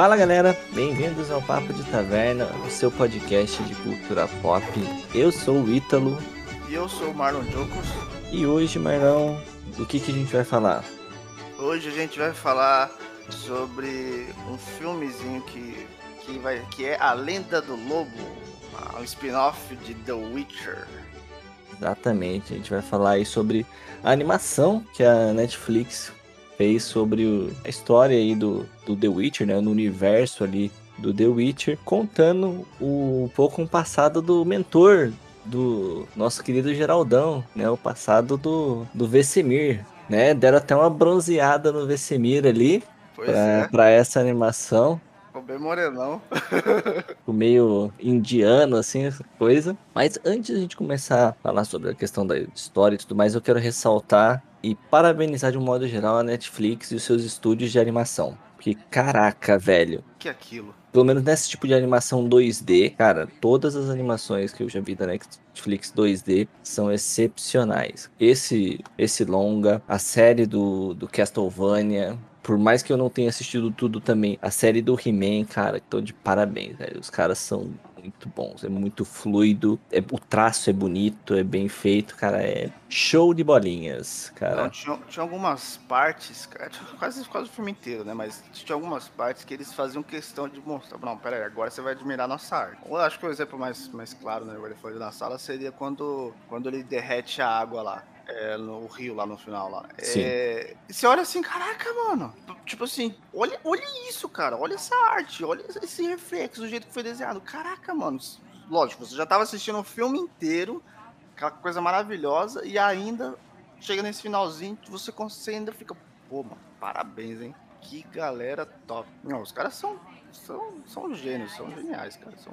Fala galera, bem-vindos ao Papo de Taverna, o seu podcast de cultura pop. Eu sou o Ítalo. E eu sou o Marlon Jocos. E hoje, Marlon, do que, que a gente vai falar? Hoje a gente vai falar sobre um filmezinho que, que, vai, que é A Lenda do Lobo, um spin-off de The Witcher. Exatamente, a gente vai falar aí sobre a animação que a Netflix fez sobre o, a história aí do, do The Witcher, né, no universo ali do The Witcher, contando o, um pouco o passado do mentor do nosso querido Geraldão, né, o passado do, do Vesemir, né, deram até uma bronzeada no Vesemir ali, pra, é. pra essa animação. Ficou bem morenão. Ficou meio indiano, assim, essa coisa. Mas antes de a gente começar a falar sobre a questão da história e tudo mais, eu quero ressaltar e parabenizar de um modo geral a Netflix e os seus estúdios de animação. Porque, caraca, velho. Que aquilo? Pelo menos nesse tipo de animação 2D, cara, todas as animações que eu já vi da Netflix 2D são excepcionais. Esse, esse longa, a série do, do Castlevania, por mais que eu não tenha assistido tudo também, a série do He-Man, cara, tô de parabéns, velho. Os caras são muito bons, é muito fluido, é, o traço é bonito, é bem feito, cara, é show de bolinhas, cara. Não, tinha, tinha, algumas partes, cara, quase, quase o filme inteiro, né, mas tinha algumas partes que eles faziam questão de mostrar, não, pera aí, agora você vai admirar nossa arte. Eu acho que o exemplo mais, mais claro, né, ele foi na sala, seria quando, quando ele derrete a água lá é, no Rio, lá no final. Lá. Sim. É, e você olha assim, caraca, mano. Tipo assim, olha, olha isso, cara. Olha essa arte, olha esse reflexo, do jeito que foi desenhado. Caraca, mano. Lógico, você já tava assistindo o filme inteiro, aquela coisa maravilhosa, e ainda chega nesse finalzinho, você, você ainda fica, pô, mano, parabéns, hein? Que galera top. Não, os caras são, são, são gênios, são geniais, cara. São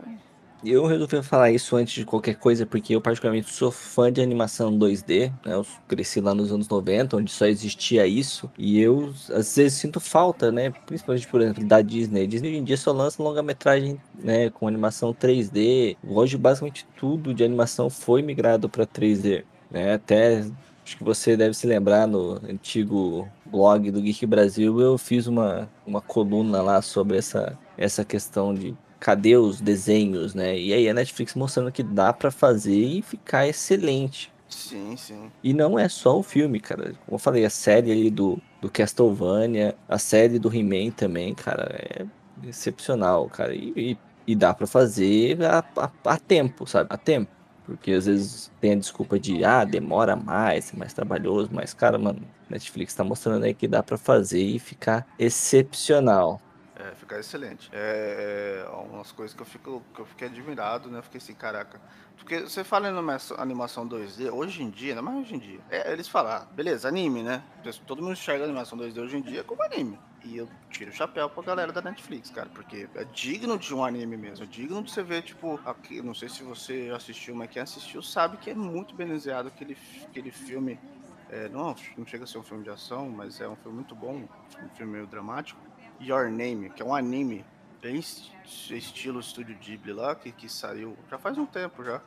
eu resolvi falar isso antes de qualquer coisa, porque eu particularmente sou fã de animação 2D, né? Eu cresci lá nos anos 90, onde só existia isso, e eu às vezes sinto falta, né? Principalmente, por exemplo, da Disney. A Disney hoje em dia só lança longa-metragem, né, com animação 3D. Hoje basicamente tudo de animação foi migrado para 3D, né? Até Acho que você deve se lembrar no antigo blog do Geek Brasil, eu fiz uma, uma coluna lá sobre essa, essa questão de cadê os desenhos, né? E aí a Netflix mostrando que dá para fazer e ficar excelente. Sim, sim. E não é só o filme, cara. Como eu falei, a série ali do, do Castlevania, a série do He-Man também, cara, é excepcional, cara. E, e, e dá para fazer a, a, a, tempo, sabe? A tempo. Porque às vezes tem a desculpa de, ah, demora mais, é mais trabalhoso, mas, cara, mano, Netflix tá mostrando aí que dá para fazer e ficar excepcional. É, ficar excelente. É, é umas coisas que eu, fico, que eu fiquei admirado, né? Fiquei assim, caraca. Porque você fala em animação 2D, hoje em dia, não é mais hoje em dia. É, eles falam, ah, beleza, anime, né? Todo mundo enxerga animação 2D hoje em dia como anime. E eu tiro o chapéu pra galera da Netflix, cara, porque é digno de um anime mesmo. É digno de você ver, tipo, aqui, não sei se você assistiu, mas quem assistiu sabe que é muito bem desenhado aquele, aquele filme. É, não, não chega a ser um filme de ação, mas é um filme muito bom, um filme meio dramático Your Name, que é um anime bem estilo Estúdio Ghibli lá, que, que saiu já faz um tempo já.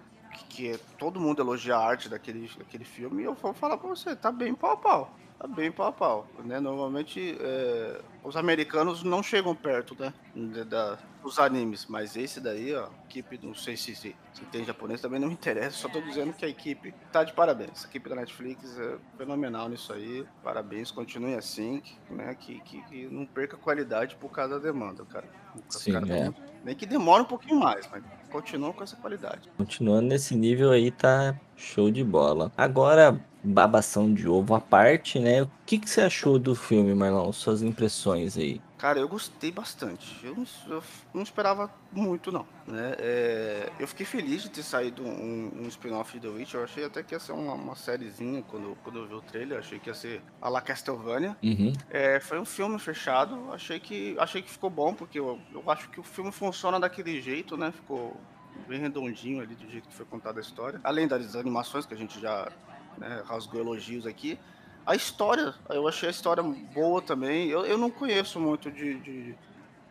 Que, é, todo mundo elogia a arte daquele, daquele filme, e eu vou falar pra você, tá bem pau a pau. Tá bem pau a pau. Né? Normalmente é, os americanos não chegam perto né, da, dos animes, mas esse daí, ó, equipe, não sei se, se, se, tem japonês, também não me interessa, só tô dizendo que a equipe tá de parabéns. A equipe da Netflix é fenomenal nisso aí, parabéns, continue assim, né, que, que, que não perca qualidade por causa da demanda, cara. Sim, é. Nem que demore um pouquinho mais, mas continua com essa qualidade. Continuando nesse nível aí, tá show de bola. Agora, babação de ovo à parte, né? O que, que você achou do filme, Marlon? Suas impressões aí? Cara, eu gostei bastante. Eu não, eu não esperava muito, não. Né? É, eu fiquei feliz de ter saído um, um spin-off de The Witch. Eu achei até que ia ser uma, uma sériezinha quando, quando eu vi o trailer. Achei que ia ser a La Castlevania. Uhum. É, foi um filme fechado. Achei que, achei que ficou bom, porque eu, eu acho que o filme funciona daquele jeito, né? Ficou bem redondinho ali do jeito que foi contada a história. Além das animações que a gente já né, rasgou elogios aqui. A história, eu achei a história boa também. Eu, eu não conheço muito de, de,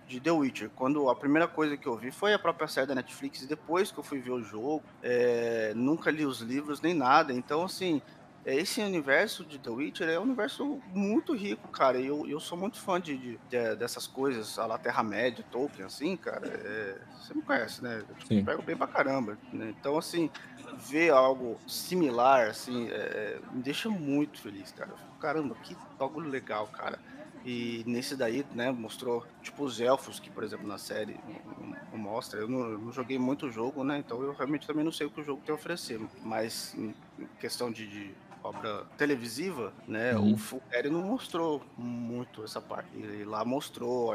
de, The Witcher. Quando a primeira coisa que eu vi foi a própria série da Netflix, depois que eu fui ver o jogo, é, nunca li os livros nem nada. Então, assim, esse universo de The Witcher é um universo muito rico, cara. E eu, eu sou muito fã de, de, de dessas coisas, a la Terra-média, Tolkien, assim, cara. É, você me conhece, né? Eu pego bem pra caramba. Né? Então, assim, ver algo similar, assim, é, é me deixa muito feliz, cara. Caramba, que bagulho legal, cara. E nesse daí, né, mostrou, tipo, os elfos, que, por exemplo, na série não, não mostra. Eu não, não, joguei muito o jogo, né? Então eu realmente também não sei o que o jogo tem a oferecer. Mas em questão de, de obra televisiva, né? Uhum. O Fulgari não mostrou muito essa parte. E lá mostrou,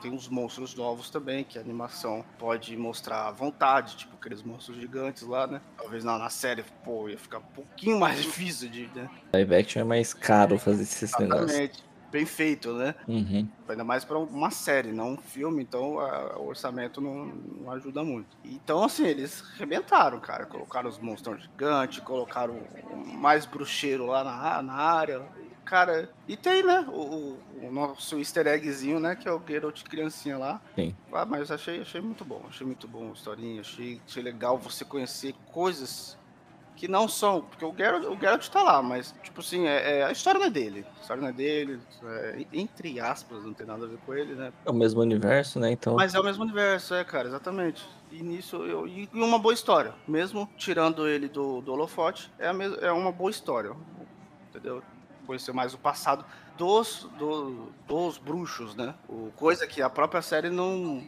tem uns monstros novos também, que a animação pode mostrar à vontade, tipo aqueles monstros gigantes lá, né? Talvez na, na série, pô, ia ficar um pouquinho mais difícil de, né? Live action é mais caro fazer esses Exatamente. negócios bem feito, né? Uhum. Ainda mais para uma série, não um filme, então a, o orçamento não, não, ajuda muito. Então, assim, eles arrebentaram, cara. Colocaram os monstros gigantes, colocaram mais bruxeiro lá na, na área. Cara, e tem, né, o, o, nosso easter eggzinho, né, que é o Geralt criancinha lá. Sim. Ah, mas achei, achei muito bom, achei muito bom a historinha, achei, achei legal você conhecer coisas que não são. Porque o Geralt, o Geralt tá lá, mas, tipo assim, é, é, a história não é dele. A história não é dele. É, entre aspas, não tem nada a ver com ele, né? É o mesmo universo, né? Então. Mas é o mesmo universo, é, cara, exatamente. E nisso eu. E uma boa história. Mesmo tirando ele do, do holofote, é, a me, é uma boa história. Entendeu? Conhecer mais o passado dos, do, dos bruxos, né? O, coisa que a própria série não,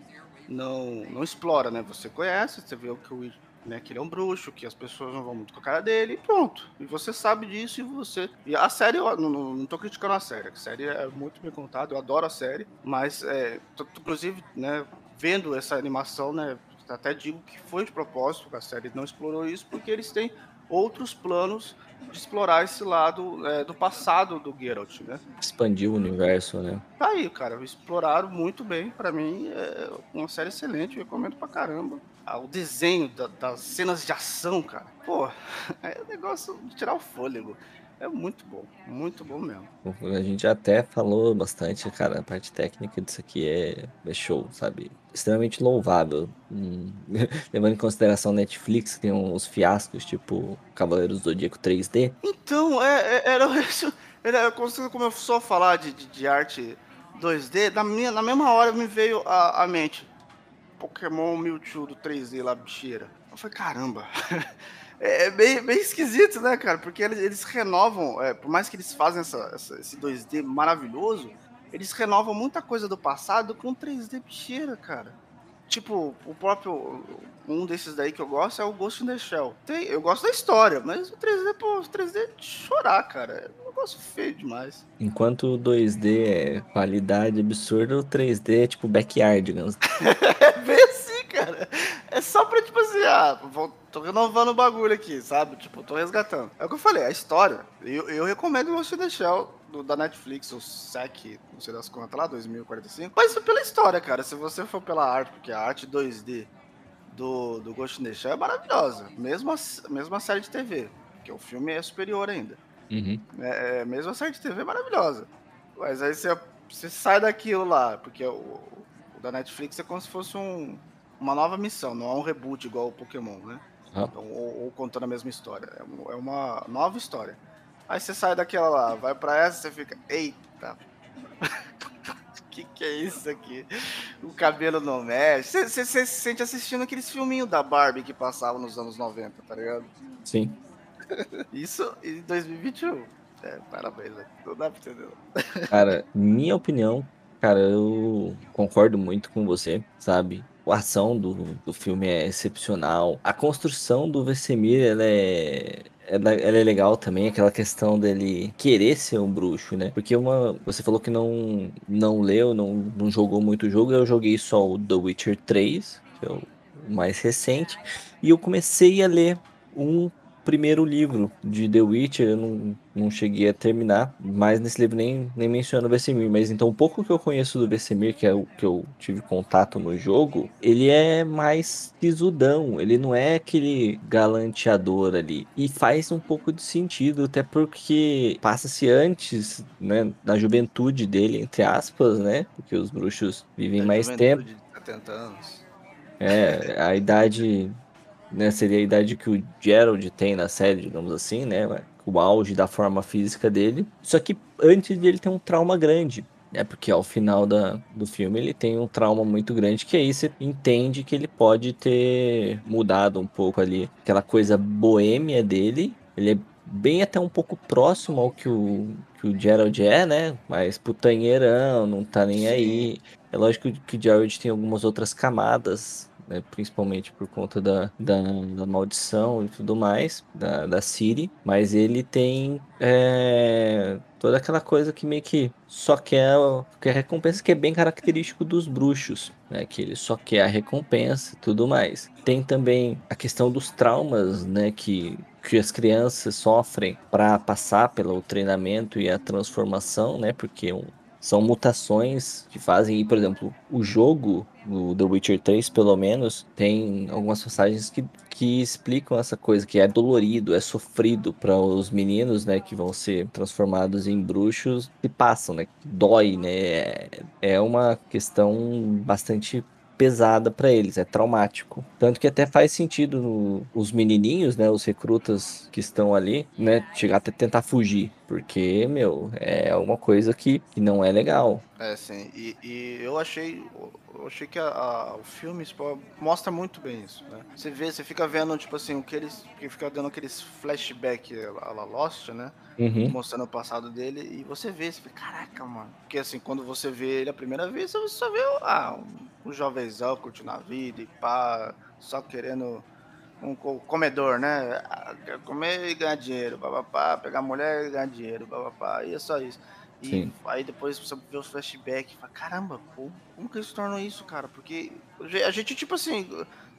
não, não explora, né? Você conhece, você vê o que o né, que ele é um bruxo, que as pessoas não vão muito com a cara dele, e pronto. E você sabe disso e você. E a série, eu não, não, não tô criticando a série, a série é muito bem contada, eu adoro a série, mas, é, inclusive, né, vendo essa animação, né, até digo que foi de propósito, a série não explorou isso, porque eles têm outros planos de explorar esse lado é, do passado do Geralt, né? Expandir o universo, né? Tá aí, cara, exploraram muito bem. Para mim, é uma série excelente, eu recomendo pra caramba. Ah, o desenho da, das cenas de ação, cara, pô, é um negócio de tirar o fôlego. É muito bom, muito bom mesmo. A gente até falou bastante, cara, a parte técnica disso aqui é, é show, sabe? Extremamente louvável. Hum, levando em consideração Netflix, que tem uns fiascos, tipo Cavaleiros do Zodíaco 3D. Então, é, é, era isso. Era, quando começou a falar de, de, de arte 2D, na, minha, na mesma hora me veio a mente. Pokémon Mewtwo do 3D lá, bicheira. Eu falei, caramba. é, é bem, bem esquisito, né, cara? Porque eles, eles renovam, é, por mais que eles fazem essa, essa, esse 2D maravilhoso, eles renovam muita coisa do passado com 3D bicheira, cara. Tipo, o próprio. Um desses daí que eu gosto é o Ghost in the Shell. Tem, eu gosto da história, mas o 3D, pô, o 3D é de chorar, cara. É um negócio feio demais. Enquanto o 2D é qualidade absurda, o 3D é tipo backyard, digamos. é bem assim, cara. É só pra, tipo assim, ah, vou, tô renovando o bagulho aqui, sabe? Tipo, tô resgatando. É o que eu falei, a história. Eu, eu recomendo o Ghost in the Shell do, da Netflix, o SEC, não sei das contas lá, 2045. Mas pela história, cara. Se você for pela arte, porque a arte 2D do, do Ghost in the Shell é maravilhosa. Mesmo a, mesmo a série de TV, que o filme é superior ainda. Uhum. É, é, mesmo a série de TV é maravilhosa. Mas aí você, você sai daquilo lá, porque o, o da Netflix é como se fosse um, uma nova missão, não é um reboot igual o Pokémon, né? Ah. Então, ou, ou, contando a mesma história. É, é uma nova história. Aí você sai daquela lá, vai pra essa, você fica, eita. que que é isso aqui? O cabelo não mexe. Você se sente assistindo aqueles filminhos da Barbie que passavam nos anos 90, tá ligado? Sim. Isso em 2021. É, parabéns, né? não dá pra entender. Cara, minha opinião, cara, eu concordo muito com você, sabe? A ação do, do filme é excepcional. A construção do Vesemir, ela é ela, ela, é legal também, aquela questão dele querer ser um bruxo, né? Porque uma. Você falou que não, não leu, não, não jogou muito o jogo, eu joguei só o The Witcher 3, que é o mais recente, e eu comecei a ler um primeiro livro de The Witcher, eu não, não cheguei a terminar, mas nesse livro nem, nem menciona o Vesemir, mas então o pouco que eu conheço do Vesemir, que é o que eu tive contato no jogo, ele é mais sisudão, ele não é aquele galanteador ali, e faz um pouco de sentido, até porque passa-se antes, né, da juventude dele, entre aspas, né, porque os bruxos vivem mais tempo. De 70 anos. É, a idade né, seria a idade que o Gerald tem na série, digamos assim, né? o auge da forma física dele. Só que antes dele ter um trauma grande. É porque ao final da, do filme ele tem um trauma muito grande, que aí você entende que ele pode ter mudado um pouco ali aquela coisa boêmia dele. Ele é bem até um pouco próximo ao que o, que o Gerald é, né? Mas putanheirão, não tá nem aí. É lógico que o Gerald tem algumas outras camadas né, principalmente por conta da, da, da, maldição e tudo mais, da, da Siri, mas ele tem é, toda aquela coisa que meio que só quer, quer recompensa, que é bem característico dos bruxos, né, que ele só quer a recompensa e tudo mais. Tem também a questão dos traumas, né, que, que as crianças sofrem para passar pelo treinamento e a transformação, né, porque um, são mutações que fazem, por exemplo, o jogo, o The Witcher 3, pelo menos, tem algumas passagens que, que explicam essa coisa, que é dolorido, é sofrido para os meninos, né, que vão ser transformados em bruxos e passam, né, dói, né, é, é uma questão bastante pesada para eles, é traumático. Tanto que até faz sentido os menininhos, né, os recrutas que estão ali, né, chegar até tentar fugir, porque, meu, é uma coisa que, que não é legal. É, sim, e, e eu achei eu achei que a, a, o filme mostra muito bem isso, né? Você vê, você fica vendo, tipo assim, o que eles. Que fica dando aqueles flashback a la Lost, né? Uhum. Mostrando o passado dele, e você vê, você fica, caraca, mano. Porque assim, quando você vê ele a primeira vez, você só vê ah, um, um jovenzão curtindo a vida e pá, só querendo um comedor, né? Ah, comer e ganhar dinheiro, papapá, pegar mulher e ganhar dinheiro, papapá, e é só isso. E Sim. aí depois você vê os flashbacks e fala, caramba, pô, como que eles tornam isso, cara? Porque a gente, tipo assim,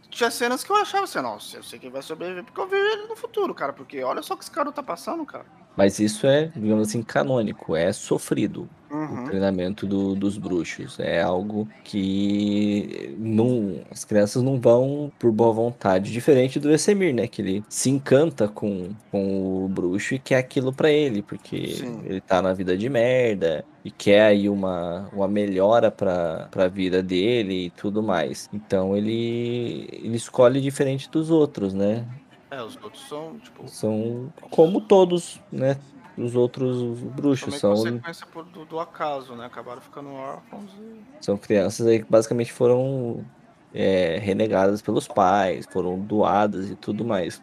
tinha cenas que eu achava assim, nossa, eu sei que vai sobreviver porque eu vejo ele no futuro, cara. Porque olha só que esse cara tá passando, cara. Mas isso é, digamos assim, canônico, é sofrido uhum. o treinamento do, dos bruxos. É algo que não, as crianças não vão por boa vontade. Diferente do Vesemir, né? Que ele se encanta com, com o bruxo e quer aquilo para ele, porque Sim. ele tá na vida de merda e quer aí uma, uma melhora para a vida dele e tudo mais. Então ele, ele escolhe diferente dos outros, né? É, os outros são, tipo. São como todos, né? Os outros bruxos. São consequência por, do, do, acaso, né? Acabaram ficando órfãos e. São crianças aí que basicamente foram é, renegadas pelos pais, foram doadas e tudo mais.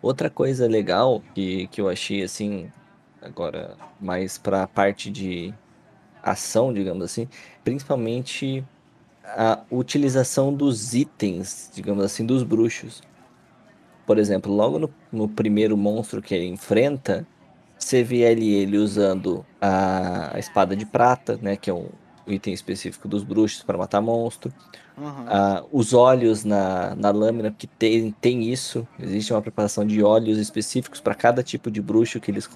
Outra coisa legal que, que eu achei assim, agora mais para a parte de ação, digamos assim, principalmente a utilização dos itens, digamos assim, dos bruxos. Por exemplo, logo no, no primeiro monstro que ele enfrenta, você vê ali ele usando a, a, espada de prata, né? Que é um item específico dos bruxos para matar monstro. Uhum. Ah, os olhos na, na lâmina, que tem, tem isso. Existe uma preparação de olhos específicos para cada tipo de bruxo que eles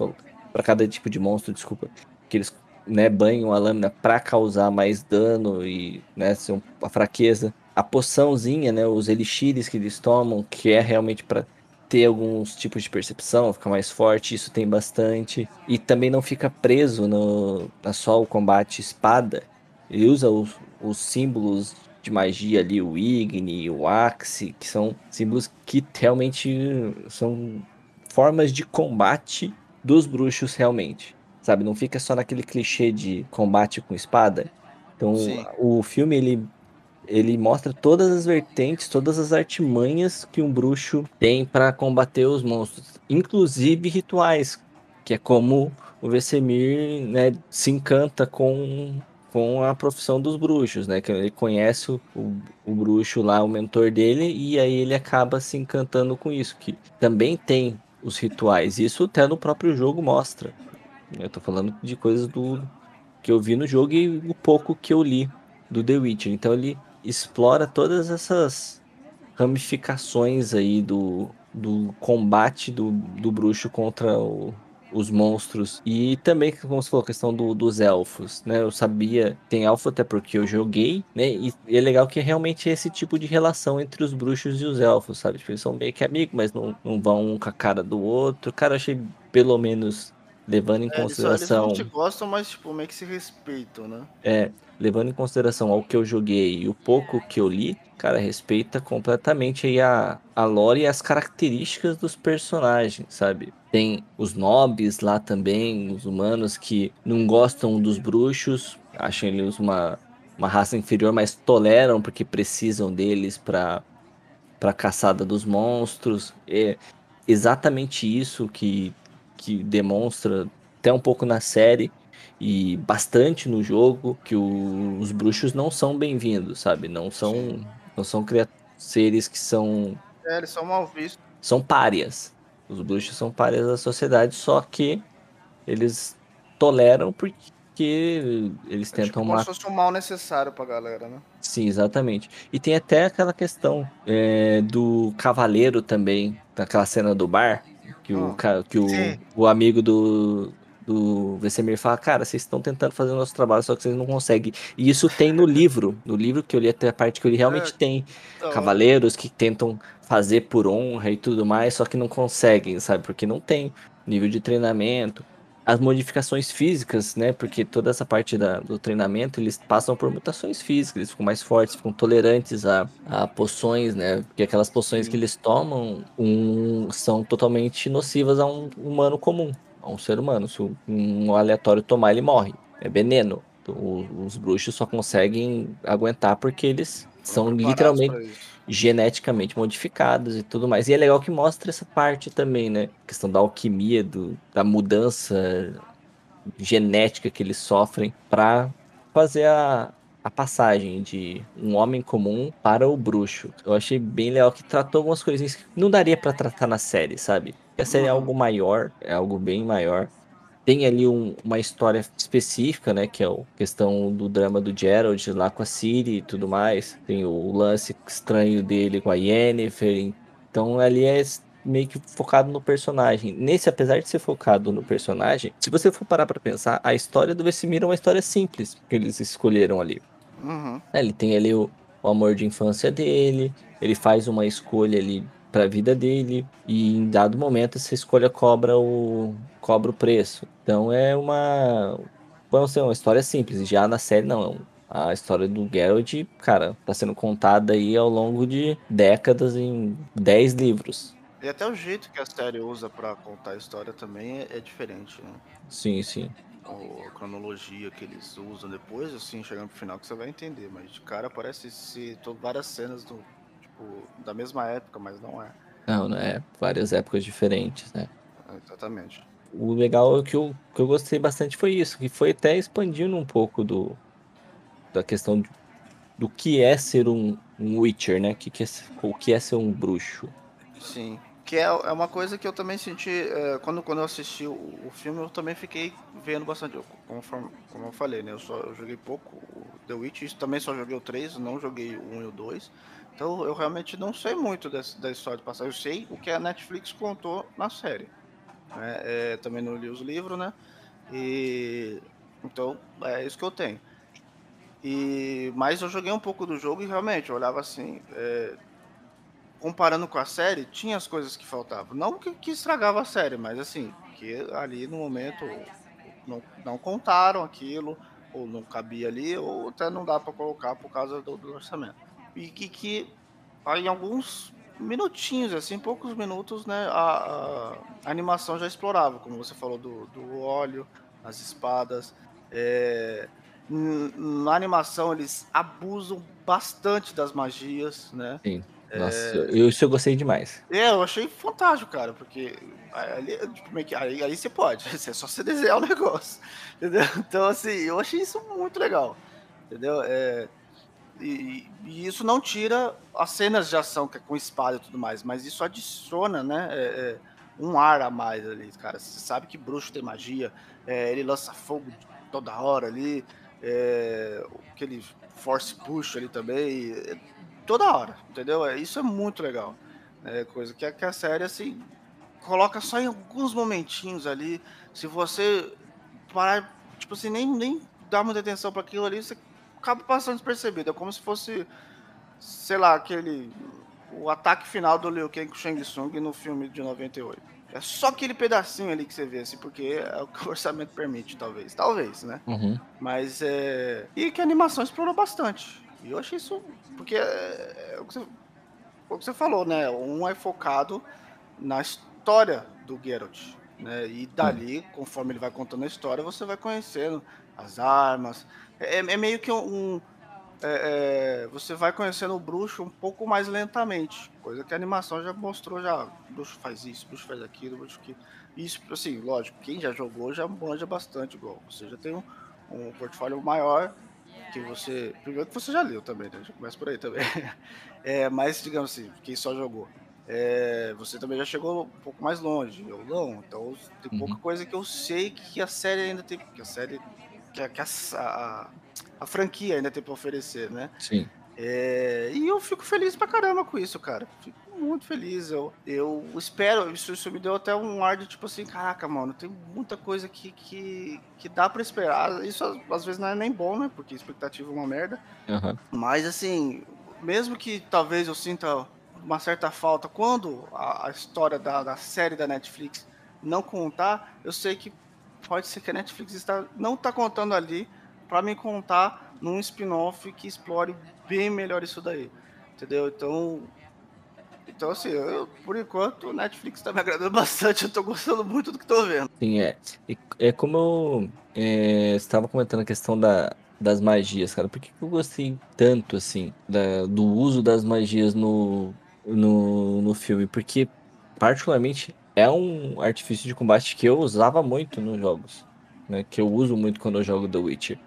para cada tipo de monstro, desculpa, que eles né, banham a lâmina para causar mais dano e né, ser um, a fraqueza a poçãozinha, né, os elixires que eles tomam, que é realmente para ter alguns tipos de percepção, ficar mais forte, isso tem bastante. E também não fica preso no, na só o combate espada. Ele usa os, os símbolos de magia ali, o Igni, o Axe, que são símbolos que realmente são formas de combate dos bruxos realmente. Sabe, não fica só naquele clichê de combate com espada. Então, Sim. o filme ele ele mostra todas as vertentes, todas as artimanhas que um bruxo tem para combater os monstros, inclusive rituais, que é como o Vesemir né, se encanta com, com a profissão dos bruxos, né? Que ele conhece o, o bruxo lá, o mentor dele, e aí ele acaba se encantando com isso, que também tem os rituais. Isso até no próprio jogo mostra. Eu tô falando de coisas do que eu vi no jogo e o pouco que eu li do The Witcher. Então ele explora todas essas ramificações aí do, do combate do, do bruxo contra o, os monstros. E também, como você falou, a questão do, dos elfos, né? Eu sabia, tem elfo até porque eu joguei, né? E, e é legal que é realmente esse tipo de relação entre os bruxos e os elfos, sabe? Tipo, eles são meio que amigos, mas não, não vão um com a cara do outro. Cara, eu achei pelo menos levando em é, consideração. Eles, eles não te gostam, mas tipo, meio que se respeitam, né? É. levando em consideração ao que eu joguei e o pouco que eu li, cara, respeita completamente aí a, a lore e as características dos personagens, sabe? Tem os nobres lá também, os humanos que não gostam dos bruxos, acham eles uma, uma raça inferior, mas toleram porque precisam deles para para caçada dos monstros. É exatamente isso que, que demonstra até um pouco na série e bastante no jogo que o, os bruxos não são bem-vindos, sabe? Não são não são seres que são é, eles são mal vistos. São párias. Os bruxos são párias da sociedade, só que eles toleram porque que eles tentam matar. Como se fosse um mal necessário pra galera, né? Sim, exatamente. E tem até aquela questão é, do cavaleiro também, daquela cena do bar, que, o, ah, que o, o amigo do, do Vesemir fala, cara, vocês estão tentando fazer o nosso trabalho, só que vocês não conseguem. E isso tem no livro. No livro que eu li até a parte que eu li, realmente é, tem então, cavaleiros que tentam fazer por honra e tudo mais, só que não conseguem, sabe? Porque não tem nível de treinamento as modificações físicas, né? Porque toda essa parte da, do treinamento eles passam por mutações físicas, eles ficam mais fortes, ficam tolerantes a, a poções, né? Porque aquelas poções que eles tomam um, são totalmente nocivas a um humano comum, a um ser humano. Se um aleatório tomar, ele morre. É veneno. Os bruxos só conseguem aguentar porque eles são literalmente geneticamente modificados e tudo mais. E é legal que mostra essa parte também, né? A questão da alquimia, do, da mudança genética que eles sofrem para fazer a, a passagem de um homem comum para o bruxo. Eu achei bem legal que tratou algumas coisinhas que não daria para tratar na série, sabe? A série é algo maior, é algo bem maior tem ali um, uma história específica, né? Que é a questão do drama do Gerald lá com a Siri e tudo mais. Tem o lance estranho dele com a Yennefer. Então ali é meio que focado no personagem. Nesse, apesar de ser focado no personagem, se você for parar para pensar, a história do Vesemir é uma história simples que eles escolheram ali. Uhum. Ele tem ali o, o amor de infância dele, ele faz uma escolha ali para a vida dele e em dado momento essa escolha cobra o cobra o preço. Então é uma vamos ser uma história simples. Já na série não, a história do Geralt, cara, tá sendo contada aí ao longo de décadas em 10 livros. E até o jeito que a série usa para contar a história também é, é diferente, né? Sim, sim. A cronologia que eles usam depois, assim, chegando pro final que você vai entender, mas de cara parece ser várias cenas do, tipo, da mesma época, mas não é. Não, não é. Várias épocas diferentes, né? É, exatamente. O legal é que eu, que eu gostei bastante foi isso, que foi até expandindo um pouco do da questão de, do que é ser um, um Witcher, né? Que que é, o que é ser um bruxo. Sim. Que é, é uma coisa que eu também senti. É, quando, quando eu assisti o, o, filme, eu também fiquei vendo bastante. Como, como eu falei, né? Eu só eu joguei pouco The Witch, também só joguei o 3, não joguei o 1 e o 2. Então eu realmente não sei muito dessa, da história de passagem. Eu sei o que a Netflix contou na série. Né? É, também não li os livros, né? E então é isso que eu tenho. E mas eu joguei um pouco do jogo e realmente eu olhava assim, é, comparando com a série, tinha as coisas que faltavam. Não que, que estragava a série, mas assim, que ali no momento não, não contaram aquilo, ou não cabia ali, ou até não dá para colocar por causa do, do orçamento e que, que em alguns minutinhos, assim, poucos minutos, né, a, a, animação já explorava, como você falou do, do óleo, as espadas. É, na animação eles abusam bastante das magias, né? Sim. Nossa, é... eu, isso eu gostei demais. É, eu achei fantástico, cara, porque ali, tipo, aí, aí você pode, é só você desenhar o negócio, entendeu? Então, assim, eu achei isso muito legal, entendeu? É, e, e, isso não tira as cenas de ação que é com espada e tudo mais, mas isso adiciona, né? É, é, um ar a mais ali, cara. Você sabe que bruxo tem magia, é, ele lança fogo toda hora ali, é, aquele force push ali também, toda hora, entendeu? É, isso é muito legal. É coisa que, que a série, assim, coloca só em alguns momentinhos ali. Se você parar, tipo assim, nem, nem dá muita atenção para aquilo ali, você acaba passando despercebido. É como se fosse, sei lá, aquele o ataque final do Liu Kang com Shang Tsung no filme de 98. É só aquele pedacinho ali que você vê, assim, porque é o que o orçamento permite, talvez. Talvez, né? Uhum. Mas é. E que a animação explorou bastante. E eu achei isso. Porque é, é o, que você, o que você falou, né? Um é focado na história do Geralt. Né? E dali, conforme ele vai contando a história, você vai conhecendo as armas. É, é meio que um. é, é, você vai conhecendo o bruxo um pouco mais lentamente. Coisa que a animação já mostrou já. O bruxo faz isso, o bruxo faz aquilo, o bruxo que. Isso, assim, lógico, quem já jogou já manja bastante igual. Você já tem um, um portfólio maior que você. Primeiro que você já leu também, né? Já começa por aí também. É, mas, digamos assim, quem só jogou. É, você também já chegou um pouco mais longe, eu não. Então tem pouca Uhum. coisa que eu sei que a série ainda tem. Que a série. Que a, que a, a, a franquia ainda tem pra oferecer, né? Sim. É, e eu fico feliz pra caramba com isso, cara. Fico muito feliz. Eu, eu espero, isso, isso me deu até um ar de tipo assim, caraca, mano, tem muita coisa que, que, que dá pra esperar. Isso às, vezes não é nem bom, né? Porque expectativa é uma merda. Aham. Mas assim, mesmo que talvez eu sinta uma certa falta quando a, a história da, da série da Netflix não contar, eu sei que pode ser que a Netflix está, não está contando ali para me contar num spin-off que explore bem melhor isso daí. Entendeu? Então. Então, assim, eu, por enquanto, o Netflix tá me agradando bastante. Eu tô gostando muito do que tô vendo. Sim, é. E é como eu é, estava comentando a questão da, das magias, cara. Por que que eu gostei tanto, assim, da- do uso das magias no, no, no filme? Porque, particularmente, é um artifício de combate que eu usava muito nos jogos, né? Que eu uso muito quando eu jogo The Witcher.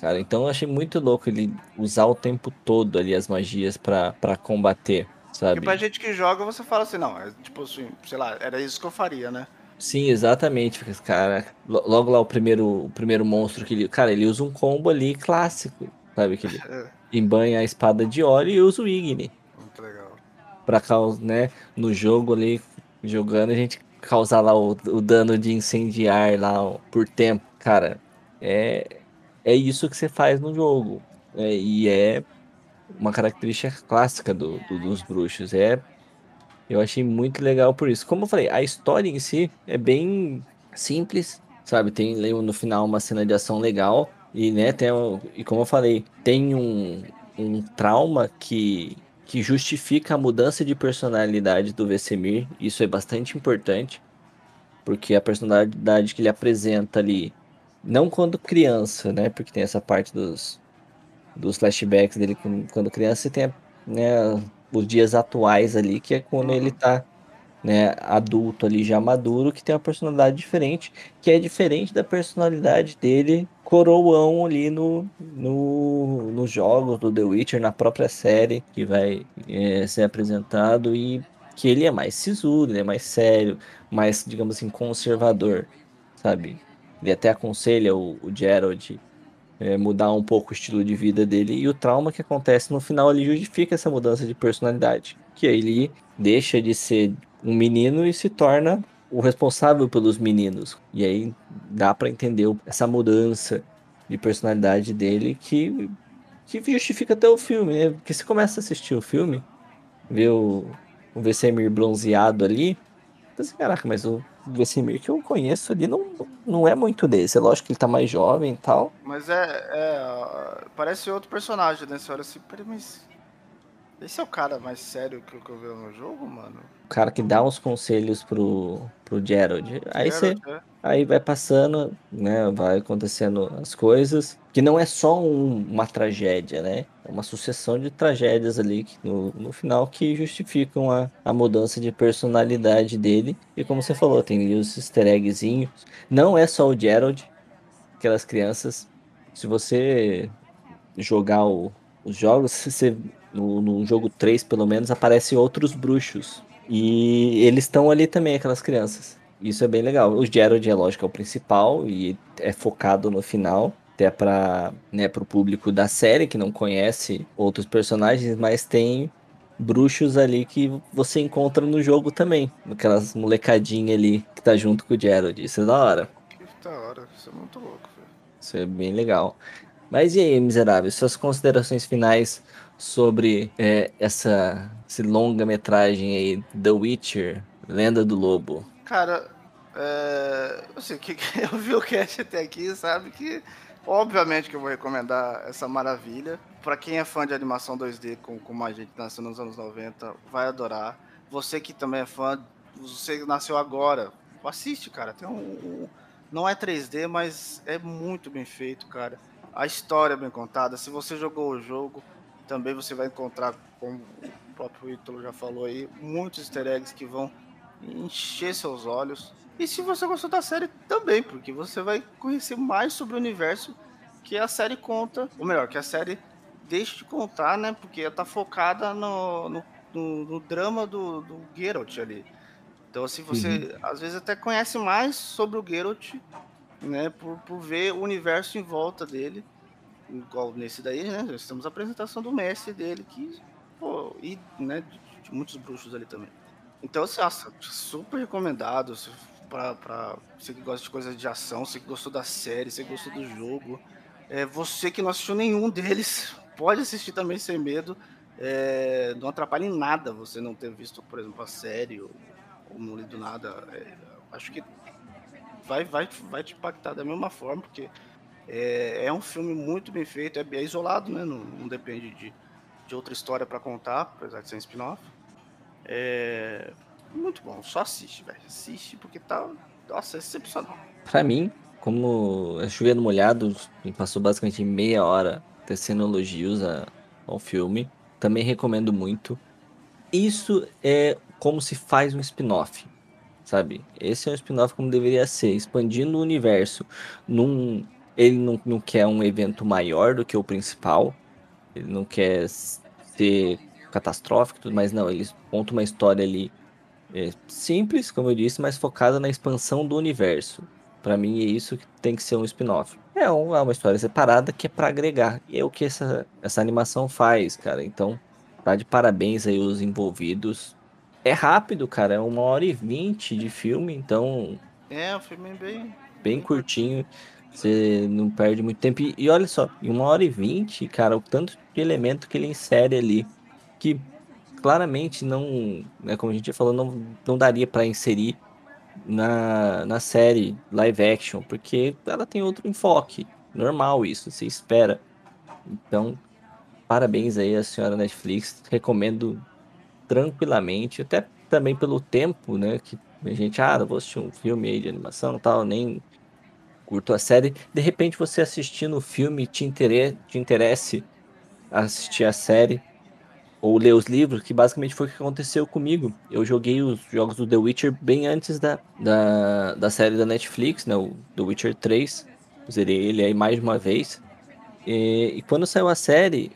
Cara, então eu achei muito louco ele usar o tempo todo ali as magias pra, pra combater, sabe? Porque pra gente que joga, você fala assim, não, é tipo assim, sei lá, era isso que eu faria, né? Sim, exatamente, porque, cara, lo- logo lá o primeiro, o primeiro monstro que ele, cara, ele usa um combo ali clássico, sabe, que ele É, embanha a espada de óleo e usa o Igni muito legal. pra causar, né, no jogo ali, jogando a gente causar lá o, o dano de incendiar lá ó, por tempo, cara, é, é isso que você faz no jogo, é, e é uma característica clássica do, do- dos bruxos, é eu achei muito legal por isso. Como eu falei, a história em si é bem simples, sabe? Tem no final uma cena de ação legal e, né, tem e como eu falei, tem um, um trauma que que justifica a mudança de personalidade do Vesemir. Isso é bastante importante, porque a personalidade que ele apresenta ali, não quando criança, né? Porque tem essa parte dos dos flashbacks dele quando criança e tem né, os dias atuais ali, que é quando ele tá né, adulto ali, já maduro, que tem uma personalidade diferente, que é diferente da personalidade dele, coroão ali no, no, nos jogos do The Witcher, na própria série que vai é, ser apresentado, e que ele é mais sisudo, ele é mais sério, mais, digamos assim, conservador, sabe? Ele até aconselha o, o Geralt é, mudar um pouco o estilo de vida dele e o trauma que acontece no final ele justifica essa mudança de personalidade, que ele deixa de ser um menino e se torna o responsável pelos meninos. E aí dá pra entender essa mudança de personalidade dele que que justifica até o filme, né? Porque você começa a assistir o filme, vê o, o Vesemir bronzeado ali, então, assim, caraca, mas o Vesemir que eu conheço ali não, não é muito desse. É lógico que ele tá mais jovem e tal, Mas é, é, Parece outro personagem, né? Você olha assim, mas. Esse é o cara mais sério que, eu- vejo no jogo, mano? o cara que dá uns conselhos pro, pro Gerald. Aí você é. aí vai passando, né? Vai acontecendo as coisas. Que não é só um- uma tragédia, né? É uma sucessão de tragédias ali que no, no final que justificam a, a mudança de personalidade dele. E como você falou, tem ali os easter eggzinhos. Não é só o Gerald, aquelas crianças. Se você jogar o- os jogos, você, no, no jogo 3, pelo menos, aparecem outros bruxos. E eles estão ali também, aquelas crianças. Isso é bem legal. O Gerald, é lógico, é o principal e é focado no final. Até para né, o público da série que não conhece outros personagens, mas tem bruxos ali que você encontra no jogo também. Aquelas molecadinhas ali que tá junto com o Gerald. Isso é da hora. Que da hora, isso é muito louco, velho. Isso é bem legal. Mas e aí, miserável, suas considerações finais sobre é, essa esse longa-metragem aí, The Witcher, Lenda do Lobo? Cara, é, assim, que, que eu vi o cast até aqui, sabe que obviamente que eu vou recomendar essa maravilha. Para quem é fã de animação 2D, como, como a gente nasceu nos anos 90, vai adorar. Você que também é fã, você nasceu agora, assiste, cara. Tem um, um não é 3D, mas é muito bem feito, cara. A história é bem contada. Se você jogou o jogo, também você vai encontrar, como o próprio Ítalo já falou aí, muitos easter eggs que vão encher seus olhos. E se você gostou da série, também, porque você vai conhecer mais sobre o universo que a série conta, ou melhor, que a série deixa de contar, né? Porque ela tá focada no, no, no, no drama do, do Geralt ali. Então, assim, você uhum. às vezes até conhece mais sobre o Geralt, né? Por, por ver o universo em volta dele. Igual nesse daí, né? Nós temos a apresentação do mestre dele, que, pô, e, né, de, de muitos bruxos ali também. Então, assim, super recomendado pra, pra você que gosta de coisas de ação, você que gostou da série, você que gostou do jogo. É, você que não assistiu nenhum deles, pode assistir também sem medo. É, não atrapalha em nada você não ter visto, por exemplo, a série ou, ou não lido nada. É, acho que vai, vai, vai te impactar da mesma forma, porque é, é um filme muito bem feito, é, é isolado, né? Não, não, depende de, de outra história para contar, apesar de ser um spin-off. É muito bom, só assiste, velho. Assiste porque tá, nossa, é excepcional. Pra mim, como é chovendo molhado, passou basicamente meia hora tecendo elogios ao filme. Também recomendo muito. Isso é como se faz um spin-off, sabe? Esse é um spin-off como deveria ser, expandindo o universo. Num, ele não, não quer um evento maior do que o principal, ele não quer ser catastrófico, mas não, ele conta uma história ali é, simples, como eu disse, mas focada na expansão do universo. Para mim é isso que tem que ser um spin-off. É, é uma história separada que é para agregar. E é o que essa, essa animação faz, cara. Então, tá de parabéns aí os envolvidos. É rápido, cara. É uma hora e vinte de filme, então. É, o filme é bem. Bem curtinho. Você não perde muito tempo. E, olha só, em uma hora e vinte, cara, o tanto de elemento que ele insere ali. Que claramente não, né, como a gente já falou, não, não daria para inserir na, na série live action, porque ela tem outro enfoque. Normal isso, se espera. Então, parabéns aí a senhora Netflix. Recomendo tranquilamente, até também pelo tempo, né? Que a gente, ah, vou assistir um filme aí de animação tal, nem curto a série. De repente você assistindo o filme te, intere te interesse assistir a série ou ler os livros, que basicamente foi o que aconteceu comigo. Eu joguei os jogos do The Witcher bem antes da, da, da série da Netflix, né, o The Witcher 3. Zerei ele aí mais uma vez. E, e quando saiu a série,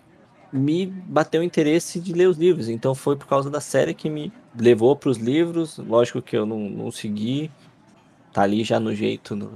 me bateu o interesse de ler os livros. Então foi por causa da série que me levou para os livros. Lógico que eu não, não segui. Tá ali já no jeito, no,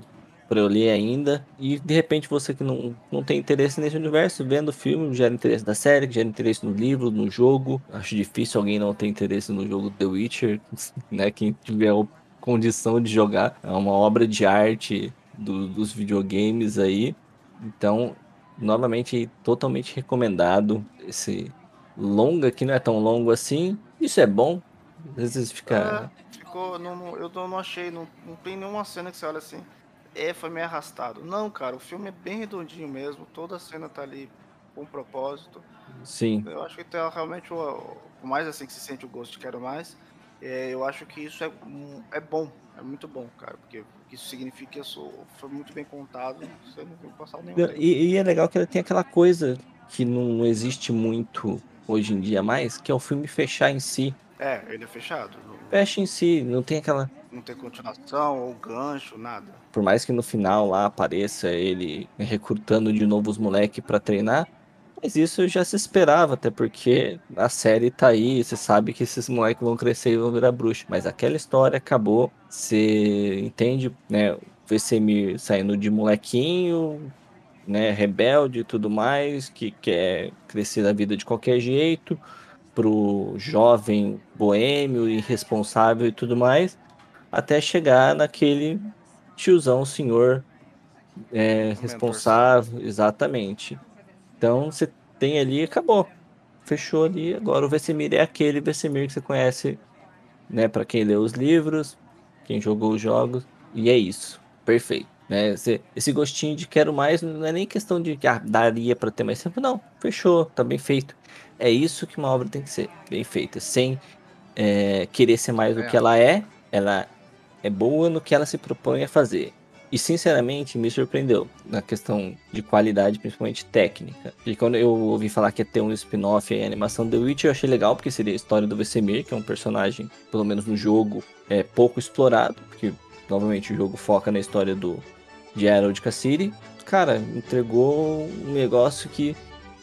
para eu ler ainda. E de repente você que não, não tem interesse nesse universo, vendo o filme, gera interesse da série, gera interesse no livro, no jogo. Acho difícil alguém não ter interesse no jogo The Witcher, né? Quem tiver a condição de jogar. É uma obra de arte do, dos videogames aí. Então, novamente, totalmente recomendado. Esse longa, que não é tão longo assim. Isso é bom. Às vezes fica. É, ficou. Não, eu não achei, não, não tem nenhuma cena que você olha assim é, foi meio arrastado. Não, cara, o filme é bem redondinho mesmo, toda a cena tá ali com propósito. Sim. Eu acho que tem realmente o, o mais assim que se sente o gosto de Quero Mais. É, eu acho que isso é, é bom, é muito bom, cara, porque isso significa que sou, foi muito bem contado, você não viu passar nenhum. E, e, é legal que ele tem aquela coisa que não existe muito hoje em dia mais, que é o filme fechar em si. É, ele é fechado. Fecha em si, não tem aquela não tem continuação ou gancho, nada. Por mais que no final lá apareça ele recrutando de novo os moleques para treinar, mas isso já se esperava, até porque a série tá aí, você sabe que esses moleques vão crescer e vão virar bruxa. Mas aquela história acabou, você entende, né? O Vesemir saindo de molequinho, né, rebelde e tudo mais, que quer crescer na vida de qualquer jeito, pro jovem boêmio, irresponsável e tudo mais até chegar naquele tiozão, senhor é, responsável, exatamente. Então você tem ali, acabou. Fechou ali. Agora o Vesemir é aquele Vesemir que você conhece, né? Para quem leu os livros, quem jogou os jogos. E é isso. Perfeito. Né? Esse, esse gostinho de quero mais não é nem questão de que ah, daria para ter mais tempo. Não, fechou, tá bem feito. É isso que uma obra tem que ser, bem feita. Sem é, querer ser mais do que é. ela é, ela é boa no que ela se propõe a fazer. E sinceramente me surpreendeu na questão de qualidade, principalmente técnica. E quando eu ouvi falar que ia ter um spin-off e animação The Witch, eu achei legal, porque seria a história do Vesemir, que é um personagem, pelo menos no jogo, é pouco explorado, porque novamente o jogo foca na história do de Herald Cassidy. Cara, entregou um negócio que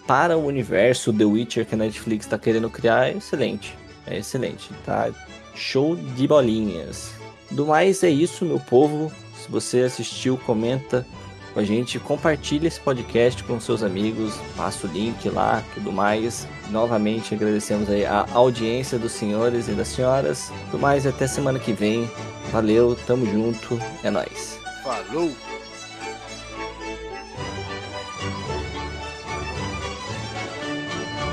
para o universo The Witcher que a Netflix está querendo criar é excelente. É excelente, tá? Show de bolinhas. Do mais é isso, meu povo. Se você assistiu, comenta com a gente, compartilha esse podcast com seus amigos, passa o link lá, tudo mais. Novamente agradecemos aí a audiência dos senhores e das senhoras. Do mais, até semana que vem. Valeu, tamo junto, é nós. Falou!